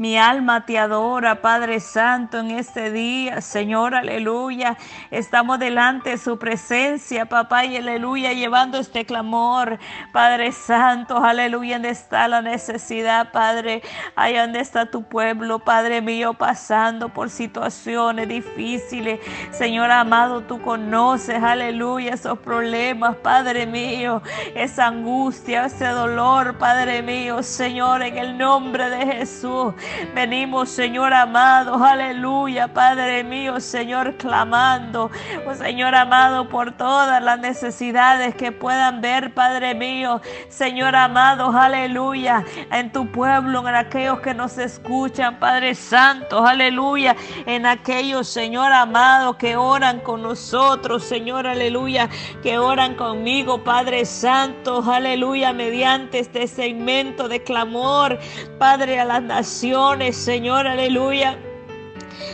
Mi alma te adora, Padre Santo, en este día, Señor, aleluya. Estamos delante de su presencia, papá, y aleluya, llevando este clamor, Padre Santo, aleluya, donde está la necesidad, Padre, allá donde está tu pueblo, Padre mío, pasando por situaciones difíciles. Señor amado, tú conoces, aleluya, esos problemas, Padre mío, esa angustia, ese dolor, Padre mío, Señor, en el nombre de Jesús. Venimos, Señor amado, aleluya, Padre mío, Señor, clamando, oh, Señor amado, por todas las necesidades que puedan ver, Padre mío, Señor amado, aleluya, en tu pueblo, en aquellos que nos escuchan, Padre Santo, aleluya, en aquellos, Señor amado, que oran con nosotros, Señor, aleluya, que oran conmigo, Padre Santo, aleluya, mediante este segmento de clamor, Padre, a las naciones Señor, aleluya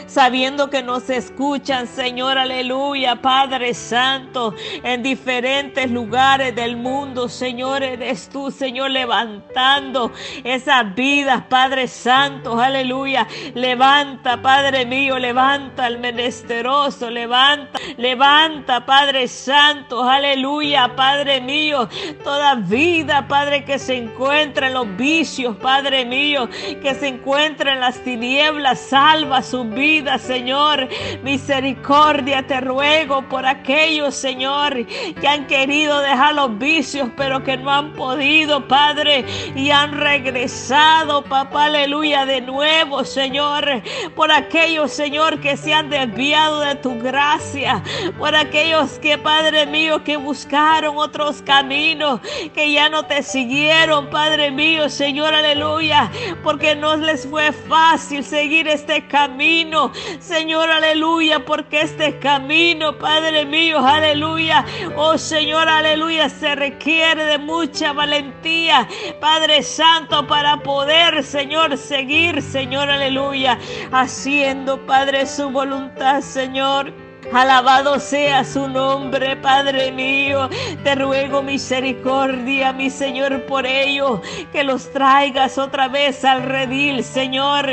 sabiendo que nos escuchan, Señor, aleluya, Padre Santo, en diferentes lugares del mundo, Señor, eres tú, Señor, levantando esas vidas, Padre Santo, aleluya, levanta, Padre mío, levanta al menesteroso, levanta, levanta, Padre Santo, aleluya, Padre mío, toda vida, Padre, que se encuentra en los vicios, Padre mío, que se encuentra en las tinieblas, salva su vida Señor. Misericordia te ruego por aquellos, Señor, que han querido dejar los vicios, pero que no han podido, Padre, y han regresado, papá, aleluya, de nuevo, Señor. Por aquellos, Señor, que se han desviado de tu gracia. Por aquellos que, Padre mío, que buscaron otros caminos, que ya no te siguieron, Padre mío, Señor, aleluya, porque no les fue fácil seguir este camino. Señor, aleluya, porque este camino, Padre mío, aleluya, oh Señor, aleluya, se requiere de mucha valentía, Padre Santo, para poder, Señor, seguir, Señor, aleluya, haciendo, Padre, su voluntad, Señor. Alabado sea su nombre, Padre mío. Te ruego misericordia, mi Señor, por ello. Que los traigas otra vez al redil, Señor.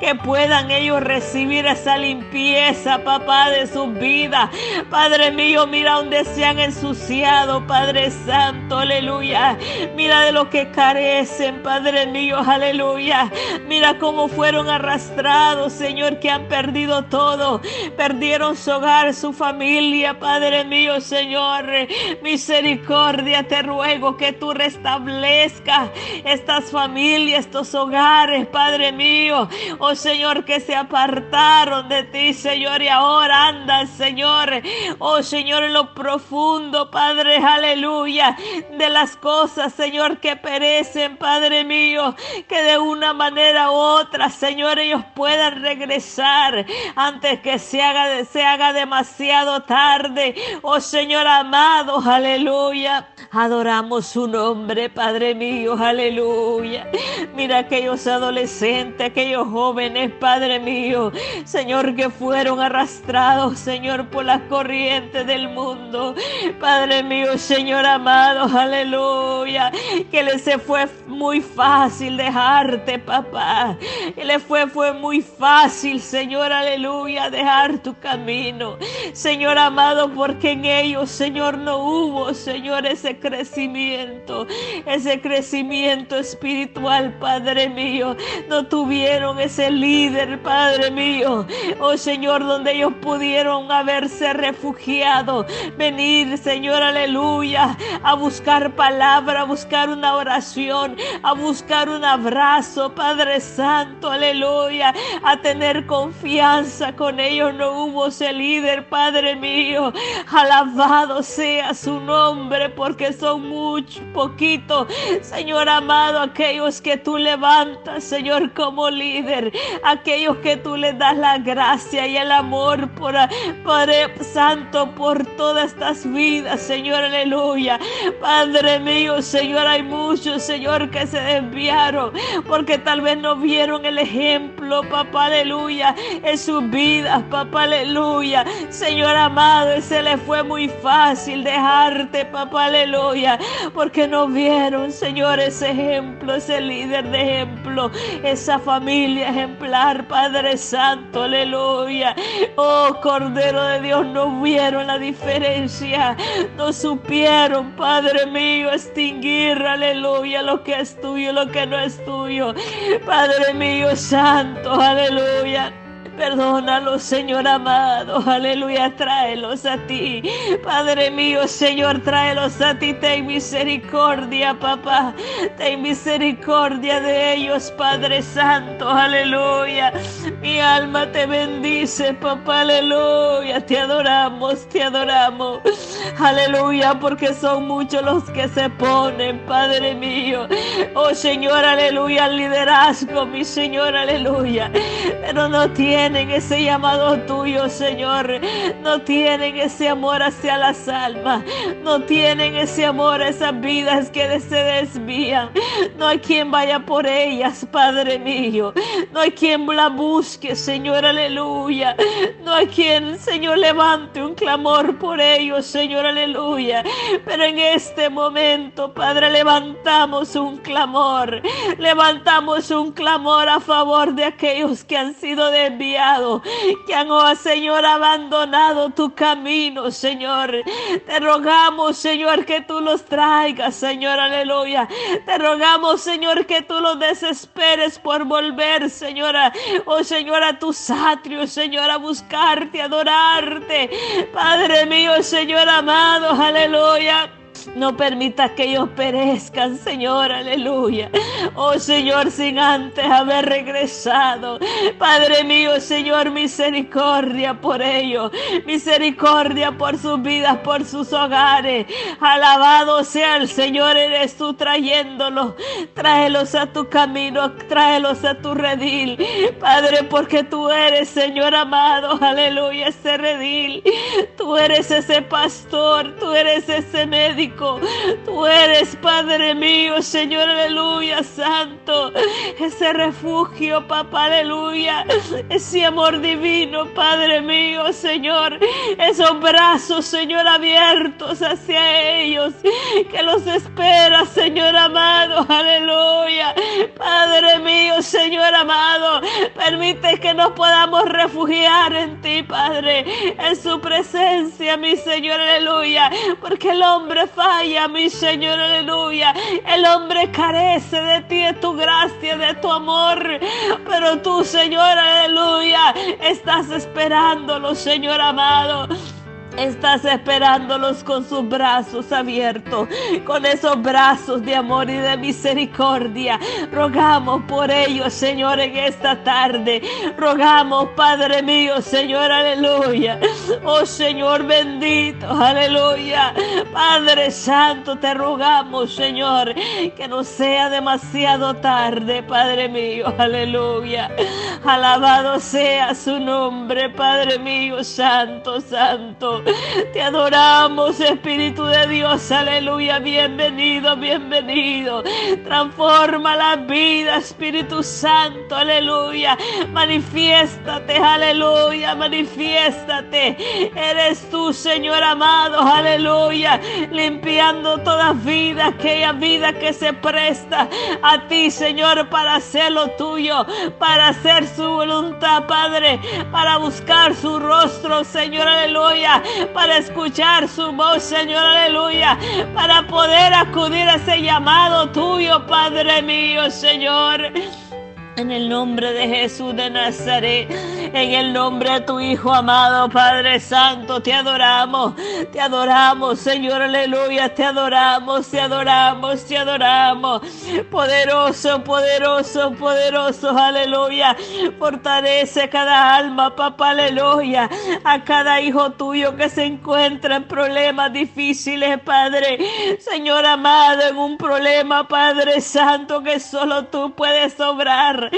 Que puedan ellos recibir esa limpieza, papá, de su vida. Padre mío, mira donde se han ensuciado, Padre Santo, aleluya. Mira de lo que carecen, Padre mío, aleluya. Mira cómo fueron arrastrados, Señor, que han perdido todo. Perdieron su hogar su familia, Padre mío, Señor. Misericordia, te ruego que tú restablezcas estas familias, estos hogares, Padre mío. Oh Señor, que se apartaron de ti, Señor, y ahora andan, Señor. Oh Señor, en lo profundo, Padre, aleluya, de las cosas, Señor, que perecen, Padre mío, que de una manera u otra, Señor, ellos puedan regresar antes que se haga, se haga de demasiado tarde. Oh Señor amado, aleluya. Adoramos su nombre, Padre mío, aleluya. Mira aquellos adolescentes, aquellos jóvenes, Padre mío, Señor, que fueron arrastrados, Señor, por las corrientes del mundo. Padre mío, Señor amado, aleluya. Que les fue muy fácil dejarte, papá. Que les fue, fue muy fácil, Señor, aleluya, dejar tu camino. Señor amado, porque en ellos, Señor, no hubo, Señor, ese crecimiento, ese crecimiento espiritual, Padre mío. No tuvieron ese líder, Padre mío. Oh Señor, donde ellos pudieron haberse refugiado, venir, Señor, aleluya, a buscar palabra, a buscar una oración, a buscar un abrazo, Padre Santo, aleluya, a tener confianza con ellos. No hubo ese líder Padre mío. Alabado sea su nombre, porque son muchos, poquitos, Señor amado, aquellos que tú levantas, Señor, como líder, aquellos que tú le das la gracia y el amor por, Padre Santo, por todas estas vidas, Señor, aleluya. Padre mío, Señor, hay muchos, Señor, que se desviaron porque tal vez no vieron el ejemplo, papá, aleluya, en sus vidas, papá, aleluya. Señor amado, se le fue muy fácil dejarte, papá, aleluya porque no vieron, Señor, ese ejemplo, ese líder de ejemplo, esa familia ejemplar, Padre Santo, aleluya. Oh, Cordero de Dios, no vieron la diferencia, no supieron, Padre mío, extinguir, aleluya, lo que es tuyo, lo que no es tuyo. Padre mío, Santo, aleluya. Perdónalos, Señor amado. Aleluya, tráelos a ti. Padre mío, Señor, tráelos a ti. Ten misericordia, papá. Ten misericordia de ellos, Padre Santo. Aleluya. Mi alma te bendice, papá. Aleluya. Te adoramos, te adoramos. Aleluya, porque son muchos los que se ponen, Padre mío. Oh Señor, aleluya, al liderazgo, mi Señor, aleluya. Pero no tiene tienen ese llamado tuyo, Señor. No tienen ese amor hacia las almas. No tienen ese amor a esas vidas que se desvían. No hay quien vaya por ellas, Padre mío. No hay quien la busque, Señor, aleluya. No hay quien, Señor, levante un clamor por ellos, Señor, aleluya. Pero en este momento, Padre, levantamos un clamor. Levantamos un clamor a favor de aquellos que han sido desviados que han, oh Señor, abandonado tu camino, Señor. Te rogamos, Señor, que tú los traigas, Señor, aleluya. Te rogamos, Señor, que tú los desesperes por volver, Señora, oh Señor, a tus atrios, Señor, a buscarte, adorarte. Padre mío, Señor amado, aleluya. No permitas que ellos perezcan, Señor, aleluya. Oh Señor, sin antes haber regresado. Padre mío, Señor, misericordia por ellos. Misericordia por sus vidas, por sus hogares. Alabado sea el Señor, eres tú trayéndolos. Tráelos a tu camino, tráelos a tu redil. Padre, porque tú eres, Señor amado, aleluya, ese redil. Tú eres ese pastor, tú eres ese médico. Tú eres, Padre mío, Señor, aleluya, santo. Ese refugio, papá, aleluya. Ese amor divino, Padre mío, Señor. Esos brazos, Señor, abiertos hacia ellos. Que los espera, Señor amado, aleluya. Padre Señor amado. Permite que nos podamos refugiar en ti, Padre. En su presencia, mi Señor, aleluya. Porque el hombre falla, mi Señor, aleluya. El hombre carece de ti, de tu gracia, de tu amor. Pero tú, Señor, aleluya, estás esperándolo, Señor amado. Estás esperándolos con sus brazos abiertos, con esos brazos de amor y de misericordia. Rogamos por ellos, Señor, en esta tarde. Rogamos, Padre mío, Señor, aleluya. Oh Señor bendito, aleluya. Padre Santo, te rogamos, Señor, que no sea demasiado tarde, Padre mío, aleluya. Alabado sea su nombre, Padre mío, Santo, Santo. Te adoramos, Espíritu de Dios. Aleluya. Bienvenido, bienvenido. Transforma la vida, Espíritu Santo. Aleluya. Manifiéstate, aleluya. Manifiéstate. Eres tú, Señor amado. Aleluya. Limpiando toda vida, aquella vida que se presta a ti, Señor, para hacer lo tuyo, para hacer su voluntad, Padre, para buscar su rostro, Señor, aleluya, para escuchar su voz, Señor, aleluya, para poder acudir a ese llamado tuyo, Padre mío, Señor. En el nombre de Jesús de Nazaret, en el nombre de tu Hijo amado, Padre Santo, te adoramos, te adoramos, Señor, aleluya, te adoramos, te adoramos, te adoramos. Poderoso, poderoso, poderoso, aleluya. Fortalece cada alma, papá, aleluya. A cada hijo tuyo que se encuentra en problemas difíciles, Padre. Señor amado, en un problema, Padre Santo, que solo tú puedes obrar.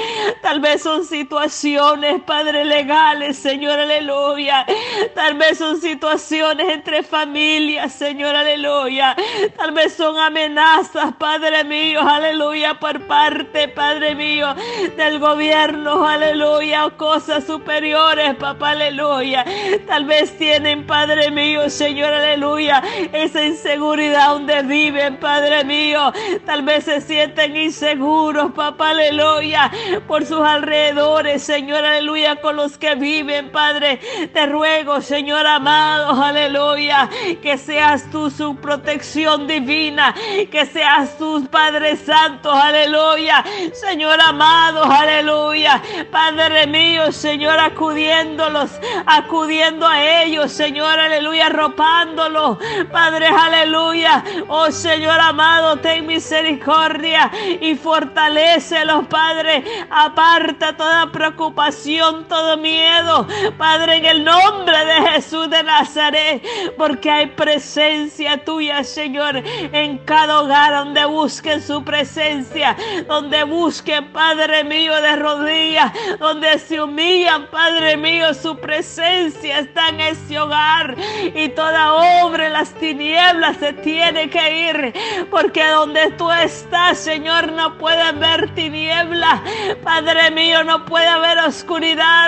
Tal vez son situaciones, Padre legales, Señor, aleluya. Tal vez son situaciones entre familias, Señor, aleluya. Tal vez son amenazas, Padre mío, aleluya, por parte, Padre mío, del gobierno, aleluya, cosas superiores, papá, aleluya. Tal vez tienen, Padre mío, Señor, aleluya, esa inseguridad donde viven, Padre mío. Tal vez se sienten inseguros, papá, aleluya, por sus alrededores, Señor, aleluya, con los que viven, Padre. Te ruego, Señor amado, aleluya, que seas tú su protección divina, que seas tú, Padre Santo, aleluya. Señor amado, aleluya. Padre mío, Señor, acudiéndolos, acudiendo a ellos, Señor, aleluya, arropándolos. Padre, aleluya. Oh Señor amado, ten misericordia y fortalecelos, Padre. Aparta toda preocupación, todo miedo, Padre, en el nombre de Jesús de Nazaret, porque hay presencia tuya, Señor, en cada hogar donde busquen su presencia, donde busquen, Padre mío, de rodillas, donde se humillan, Padre mío, su presencia está en ese hogar y toda obra en las tinieblas se tiene que ir, porque donde tú estás, Señor, no puede ver tiniebla, Padre mío, no puede haber oscuridad,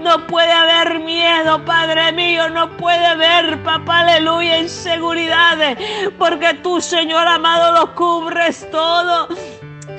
no puede haber miedo, Padre mío, no puede ver, papá, aleluya, inseguridad, porque tú, Señor amado, lo cubres todo.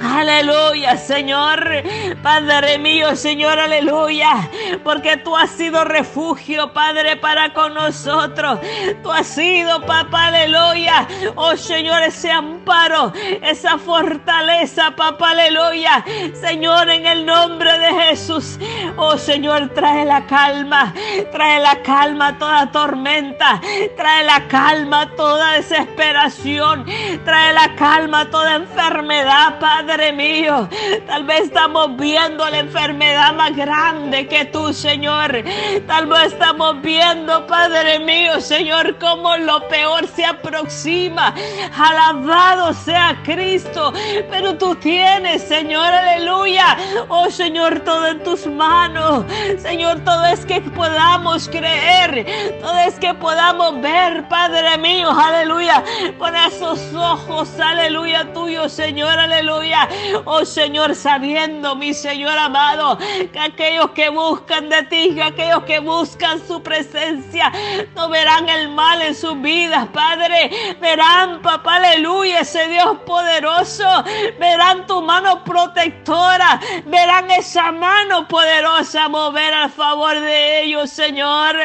Aleluya, Señor. Padre mío, Señor, aleluya. Porque tú has sido refugio, Padre, para con nosotros. Tú has sido, papá, aleluya. Oh, Señor, ese amparo, esa fortaleza, papá, aleluya. Señor, en el nombre de Jesús. Oh, Señor, trae la calma. Trae la calma a toda tormenta. Trae la calma a toda desesperación. Trae la calma a toda enfermedad, Padre. Padre mío. Tal vez estamos viendo la enfermedad más grande que tú, Señor. Tal vez estamos viendo, Padre mío, Señor, cómo lo peor se aproxima. Alabado sea Cristo. Pero tú tienes, Señor, aleluya. Oh, Señor, todo en tus manos. Señor, todo es que podamos creer. Todo es que podamos ver, Padre mío, aleluya. Con esos ojos, aleluya, tuyo, Señor, aleluya. Oh Señor, sabiendo, mi Señor amado, que aquellos que buscan de ti, que aquellos que buscan su presencia, no verán el mal en sus vidas, Padre. Verán, papá, aleluya, ese Dios poderoso. Verán tu mano protectora. Verán esa mano poderosa mover a favor de ellos, Señor.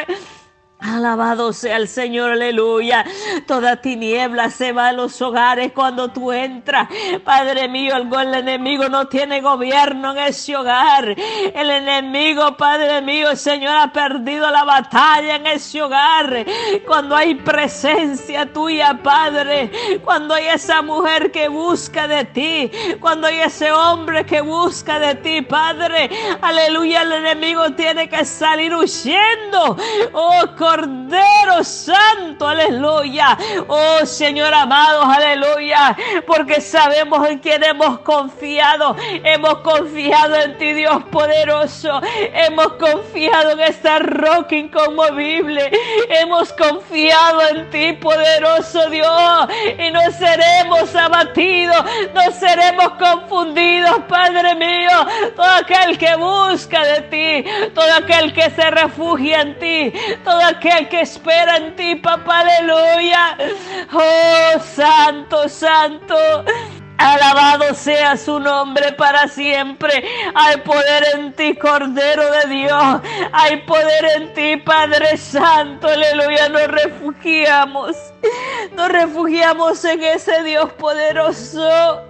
Alabado sea el Señor, aleluya. Toda tiniebla se va a los hogares cuando tú entras. Padre mío, el, el, enemigo no tiene gobierno en ese hogar. El enemigo, Padre mío, Señor, ha perdido la batalla en ese hogar. Cuando hay presencia tuya, Padre. Cuando hay esa mujer que busca de ti. Cuando hay ese hombre que busca de ti, Padre. Aleluya, el enemigo tiene que salir huyendo. Oh, Cordero Santo, aleluya. Oh Señor amado, aleluya. Porque sabemos en quién hemos confiado. Hemos confiado en ti, Dios poderoso. Hemos confiado en esta roca inconmovible. Hemos confiado en ti, poderoso Dios. Y no seremos abatidos, no seremos confundidos, Padre mío. Todo aquel que busca de ti, todo aquel que se refugia en ti, todo que espera en ti, papá, aleluya. Oh, santo, santo. Alabado sea su nombre para siempre. Hay poder en ti, Cordero de Dios. Hay poder en ti, Padre Santo. Aleluya. Nos refugiamos. Nos refugiamos en ese Dios poderoso.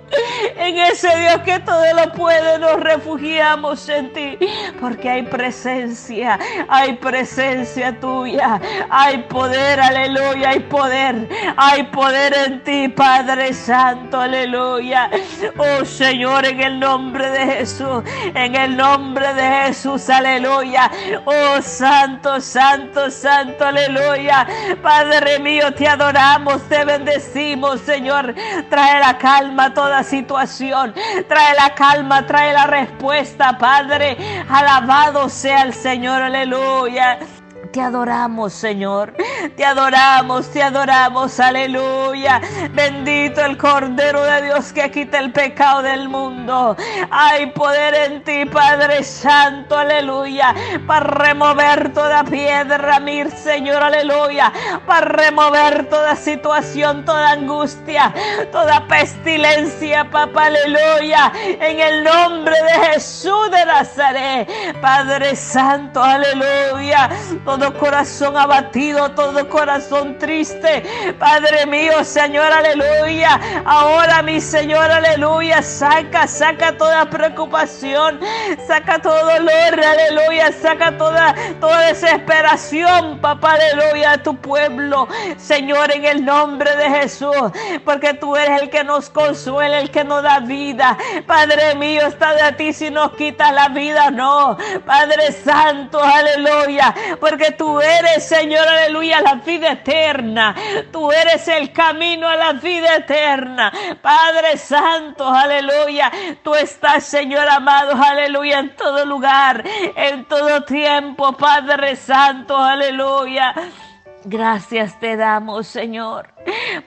En ese Dios que todo lo puede, nos refugiamos en ti. Porque hay presencia, hay presencia tuya. Hay poder, aleluya, hay poder. Hay poder en ti, Padre Santo, aleluya. Oh Señor, en el nombre de Jesús, en el nombre de Jesús, aleluya. Oh Santo, Santo, Santo, aleluya. Padre mío, te adoramos, te bendecimos, Señor. Trae la calma a toda situación. Trae la calma, trae la respuesta, Padre. Alabado sea el Señor, aleluya. Te adoramos, Señor. Te adoramos, te adoramos. Aleluya. Bendito el Cordero de Dios que quita el pecado del mundo. Hay poder en ti, Padre Santo. Aleluya. Para remover toda piedra, mi Señor. Aleluya. Para remover toda situación, toda angustia, toda pestilencia, papá. Aleluya. En el nombre de Jesús de Nazaret. Padre Santo. Aleluya. Corazón abatido, todo corazón triste. Padre mío, Señor, aleluya. Ahora, mi Señor, aleluya. Saca, saca toda preocupación, saca todo dolor, aleluya. Saca toda, toda desesperación, papá, aleluya, a tu pueblo. Señor, en el nombre de Jesús, porque tú eres el que nos consuela, el que nos da vida. Padre mío, está de ti si nos quitas la vida, no. Padre Santo, aleluya, porque tú eres, Señor, aleluya, la vida eterna. Tú eres el camino a la vida eterna. Padre Santo, aleluya. Tú estás, Señor amado, aleluya, en todo lugar, en todo tiempo, Padre Santo, aleluya. Gracias te damos, Señor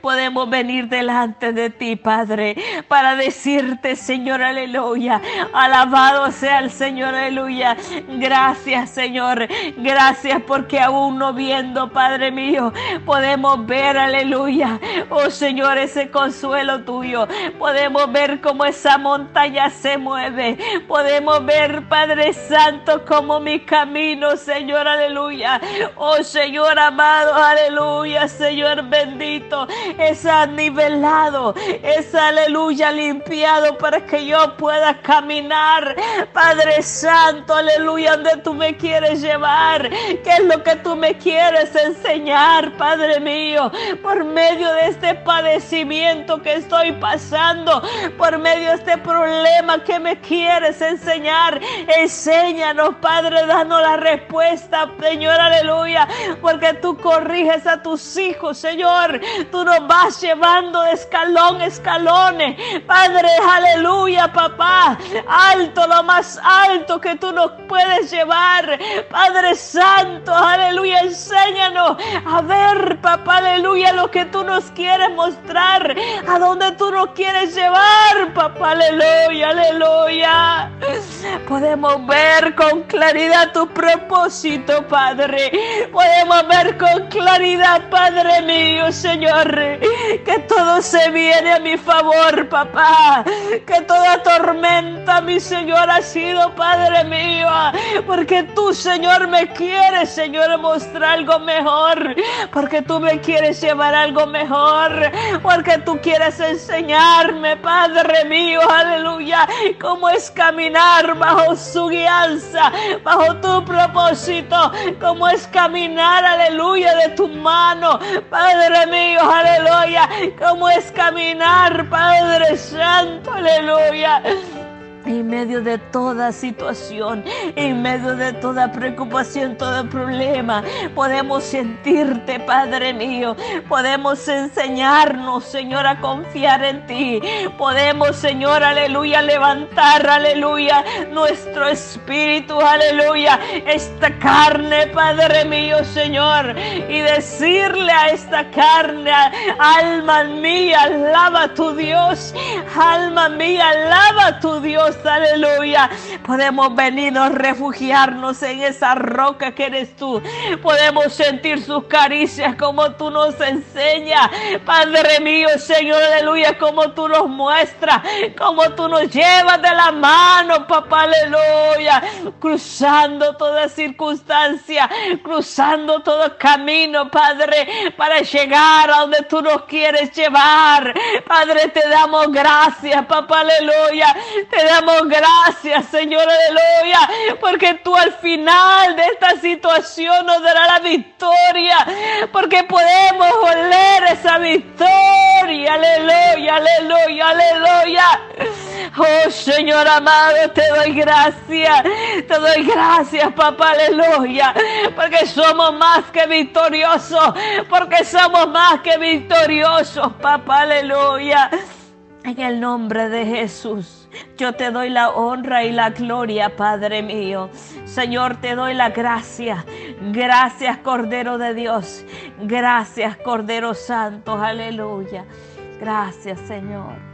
podemos venir delante de ti, Padre, para decirte, Señor, aleluya. Alabado sea el Señor, aleluya. Gracias, Señor. Gracias porque aún no viendo, Padre mío, podemos ver, aleluya. Oh, Señor, ese consuelo tuyo. Podemos ver cómo esa montaña se mueve. Podemos ver, Padre Santo, como mi camino, Señor, aleluya. Oh, Señor amado, aleluya, Señor bendito es nivelado, es aleluya limpiado para que yo pueda caminar. Padre Santo, aleluya, donde tú me quieres llevar, qué es lo que tú me quieres enseñar, Padre mío, por medio de este padecimiento que estoy pasando, por medio de este problema que me quieres enseñar. Enséñanos, Padre, danos la respuesta, Señor, aleluya, porque tú corriges a tus hijos, Señor. Tú nos vas llevando de escalón a escalón. Padre, aleluya, papá. Alto, lo más alto que tú nos puedes llevar. Padre Santo, aleluya. Enséñanos a ver, papá, aleluya, lo que tú nos quieres mostrar. A dónde tú nos quieres llevar, papá, aleluya, aleluya. Podemos ver con claridad tu propósito, Padre. Podemos ver con claridad, Padre mío, Señor que todo se viene a mi favor, papá. Que toda tormenta, mi Señor, ha sido, Padre mío. Porque tú, Señor, me quieres, Señor, mostrar algo mejor. Porque tú me quieres llevar algo mejor. Porque tú quieres enseñarme, Padre mío, aleluya, cómo es caminar bajo su guianza, bajo tu propósito. Cómo es caminar, aleluya, de tu mano, Padre mío aleluya. Cómo es caminar, Padre Santo, aleluya en medio de toda situación, en medio de toda preocupación, todo problema, podemos sentirte, Padre mío. Podemos enseñarnos, Señor, a confiar en ti. Podemos, Señor, aleluya, levantar, aleluya, nuestro espíritu, aleluya, esta carne, Padre mío, Señor, y decirle a esta carne, alma mía, alaba a tu Dios, alma mía, alaba a tu Dios aleluya. Podemos venirnos, refugiarnos en esa roca que eres tú. Podemos sentir sus caricias como tú nos enseñas. Padre mío, Señor, aleluya, como tú nos muestras, como tú nos llevas de la mano, papá, aleluya. Cruzando toda circunstancia, cruzando todo camino, Padre, para llegar a donde tú nos quieres llevar. Padre, te damos gracias, papá, aleluya. Te gracias, Señor, aleluya, porque tú al final de esta situación nos dará la victoria, porque podemos oler esa victoria, aleluya, aleluya, aleluya. Oh Señor amado, te doy gracias, te doy gracias, papá, aleluya, porque somos más que victoriosos, porque somos más que victoriosos, papá, aleluya. En el nombre de Jesús, yo te doy la honra y la gloria, Padre mío. Señor, te doy la gracia. Gracias, Cordero de Dios. Gracias, Cordero Santo. Aleluya. Gracias, Señor.